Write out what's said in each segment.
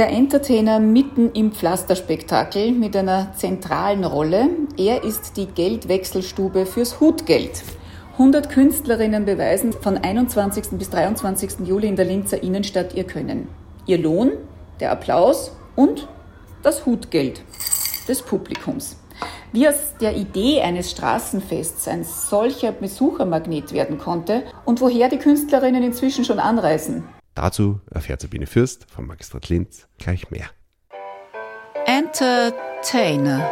Der Entertainer mitten im Pflasterspektakel mit einer zentralen Rolle. Er ist die Geldwechselstube fürs Hutgeld. 100 Künstlerinnen beweisen von 21. bis 23. Juli in der Linzer Innenstadt ihr Können. Ihr Lohn, der Applaus und das Hutgeld des Publikums. Wie aus der Idee eines Straßenfests ein solcher Besuchermagnet werden konnte und woher die Künstlerinnen inzwischen schon anreisen, Dazu erfährt Sabine Fürst vom Magistrat Linz gleich mehr. Entertainer.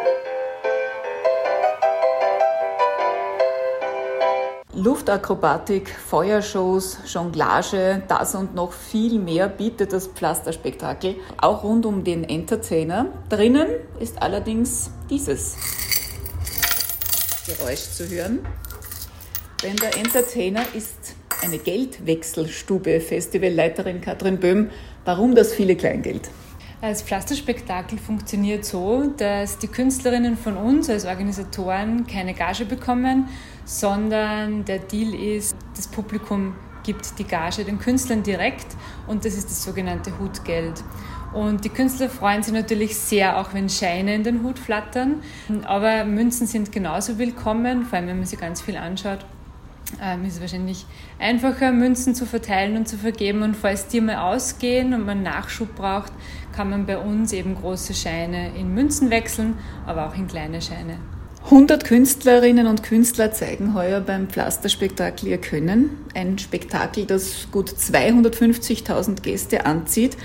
Luftakrobatik, Feuershows, Jonglage, das und noch viel mehr bietet das Pflasterspektakel, auch rund um den Entertainer. Drinnen ist allerdings dieses Geräusch zu hören, denn der Entertainer ist eine Geldwechselstube, Festivalleiterin Katrin Böhm. Warum das viele Kleingeld? Das Pflasterspektakel funktioniert so, dass die Künstlerinnen von uns als Organisatoren keine Gage bekommen, sondern der Deal ist, das Publikum gibt die Gage den Künstlern direkt und das ist das sogenannte Hutgeld. Und die Künstler freuen sich natürlich sehr, auch wenn Scheine in den Hut flattern. Aber Münzen sind genauso willkommen, vor allem wenn man sich ganz viel anschaut ähm, ist es wahrscheinlich einfacher, Münzen zu verteilen und zu vergeben. Und falls die mal ausgehen und man Nachschub braucht, kann man bei uns eben große Scheine in Münzen wechseln, aber auch in kleine Scheine. 100 Künstlerinnen und Künstler zeigen heuer beim Pflasterspektakel ihr Können. Ein Spektakel, das gut 250.000 Gäste anzieht.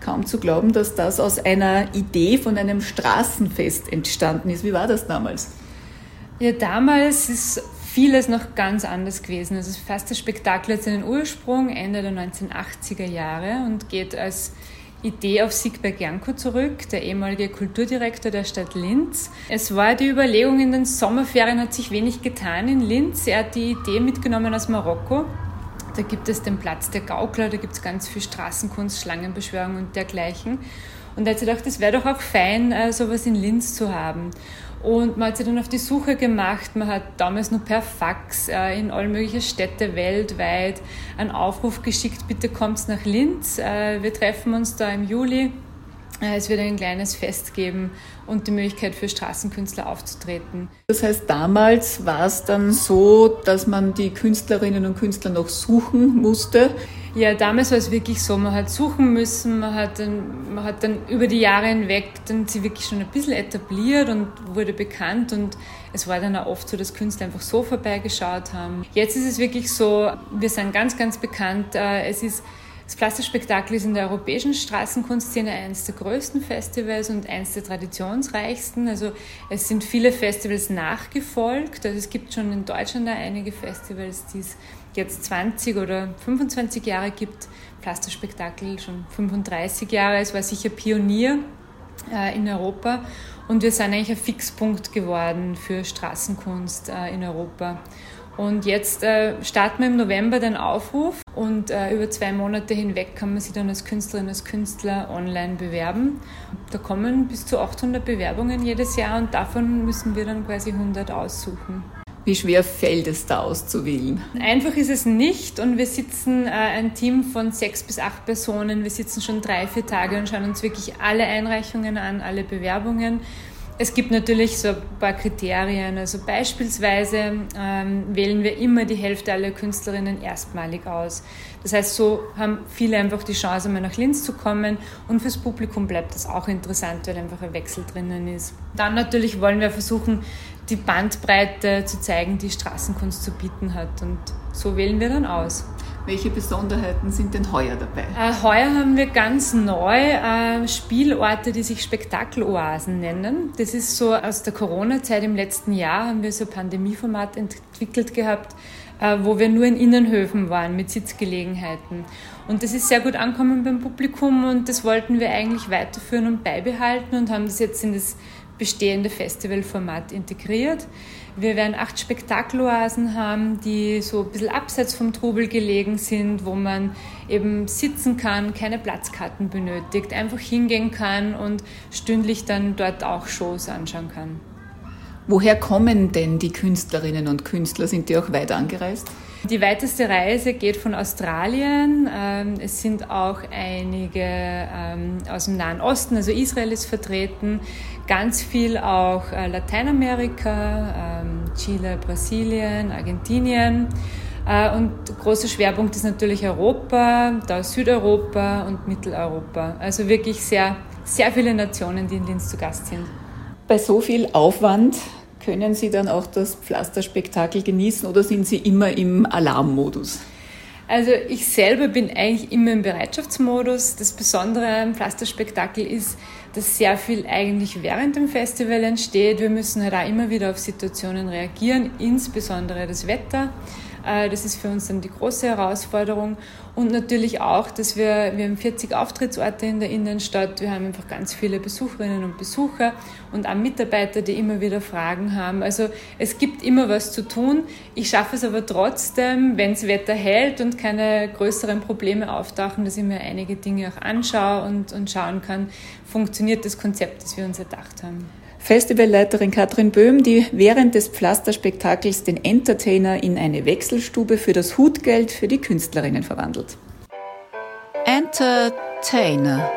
Kaum zu glauben, dass das aus einer Idee von einem Straßenfest entstanden ist. Wie war das damals? Ja, damals ist vieles noch ganz anders gewesen. Also fast das Spektakel hat seinen Ursprung Ende der 1980er Jahre und geht als Idee auf Siegberg Janko zurück, der ehemalige Kulturdirektor der Stadt Linz. Es war die Überlegung, in den Sommerferien hat sich wenig getan in Linz. Er hat die Idee mitgenommen aus Marokko. Da gibt es den Platz der Gaukler, da gibt es ganz viel Straßenkunst, Schlangenbeschwörung und dergleichen. Und er hat sich gedacht, es wäre doch auch fein, äh, sowas in Linz zu haben. Und man hat sich dann auf die Suche gemacht. Man hat damals nur per Fax äh, in alle möglichen Städte weltweit einen Aufruf geschickt, bitte kommt nach Linz. Äh, wir treffen uns da im Juli. Äh, es wird ein kleines Fest geben und die Möglichkeit für Straßenkünstler aufzutreten. Das heißt, damals war es dann so, dass man die Künstlerinnen und Künstler noch suchen musste. Ja, damals war es wirklich so, man hat suchen müssen, man hat dann, man hat dann über die Jahre hinweg dann sie wirklich schon ein bisschen etabliert und wurde bekannt und es war dann auch oft so, dass Künstler einfach so vorbeigeschaut haben. Jetzt ist es wirklich so, wir sind ganz, ganz bekannt. Äh, es ist das Plastikspektakel ist in der europäischen Straßenkunstszene eines der größten Festivals und eines der traditionsreichsten. Also es sind viele Festivals nachgefolgt. Also es gibt schon in Deutschland einige Festivals, die es jetzt 20 oder 25 Jahre gibt. Plastikspektakel schon 35 Jahre. Es war sicher Pionier äh, in Europa und wir sind eigentlich ein Fixpunkt geworden für Straßenkunst äh, in Europa. Und jetzt äh, starten wir im November den Aufruf und äh, über zwei Monate hinweg kann man sich dann als Künstlerin, als Künstler online bewerben. Da kommen bis zu 800 Bewerbungen jedes Jahr und davon müssen wir dann quasi 100 aussuchen. Wie schwer fällt es da auszuwählen? Einfach ist es nicht und wir sitzen äh, ein Team von sechs bis acht Personen. Wir sitzen schon drei, vier Tage und schauen uns wirklich alle Einreichungen an, alle Bewerbungen. Es gibt natürlich so ein paar Kriterien. Also beispielsweise ähm, wählen wir immer die Hälfte aller Künstlerinnen erstmalig aus. Das heißt, so haben viele einfach die Chance, mal nach Linz zu kommen. Und fürs Publikum bleibt das auch interessant, weil einfach ein Wechsel drinnen ist. Dann natürlich wollen wir versuchen, die Bandbreite zu zeigen, die Straßenkunst zu bieten hat. Und so wählen wir dann aus. Welche Besonderheiten sind denn heuer dabei? Äh, heuer haben wir ganz neu äh, Spielorte, die sich Spektakeloasen nennen. Das ist so aus der Corona-Zeit im letzten Jahr haben wir so ein Pandemieformat entwickelt gehabt, äh, wo wir nur in Innenhöfen waren mit Sitzgelegenheiten. Und das ist sehr gut angekommen beim Publikum und das wollten wir eigentlich weiterführen und beibehalten und haben das jetzt in das bestehende Festivalformat integriert. Wir werden acht Spektakeloasen haben, die so ein bisschen abseits vom Trubel gelegen sind, wo man eben sitzen kann, keine Platzkarten benötigt, einfach hingehen kann und stündlich dann dort auch Shows anschauen kann. Woher kommen denn die Künstlerinnen und Künstler? Sind die auch weit angereist? Die weiteste Reise geht von Australien. Ähm, es sind auch einige ähm, aus dem Nahen Osten, also Israel ist vertreten, ganz viel auch äh, Lateinamerika, ähm, Chile, Brasilien, Argentinien. Äh, und großer Schwerpunkt ist natürlich Europa, da Südeuropa und Mitteleuropa. Also wirklich sehr, sehr viele Nationen, die in Linz zu Gast sind. Bei so viel Aufwand können Sie dann auch das Pflasterspektakel genießen oder sind Sie immer im Alarmmodus? Also ich selber bin eigentlich immer im Bereitschaftsmodus. Das Besondere am Pflasterspektakel ist, dass sehr viel eigentlich während dem Festival entsteht. Wir müssen halt auch immer wieder auf Situationen reagieren, insbesondere das Wetter. Äh, das ist für uns dann die große Herausforderung. Und natürlich auch, dass wir, wir haben 40 Auftrittsorte in der Innenstadt, wir haben einfach ganz viele Besucherinnen und Besucher und auch Mitarbeiter, die immer wieder Fragen haben. Also es gibt immer was zu tun. Ich schaffe es aber trotzdem, wenn das Wetter hält und keine größeren Probleme auftauchen, dass ich mir einige Dinge auch anschaue und, und schauen kann, funktioniert das Konzept, das wir uns erdacht haben. Festivalleiterin Katrin Böhm, die während des Pflasterspektakels den Entertainer in eine Wechselstube für das Hutgeld für die Künstlerinnen verwandelt. Entertainer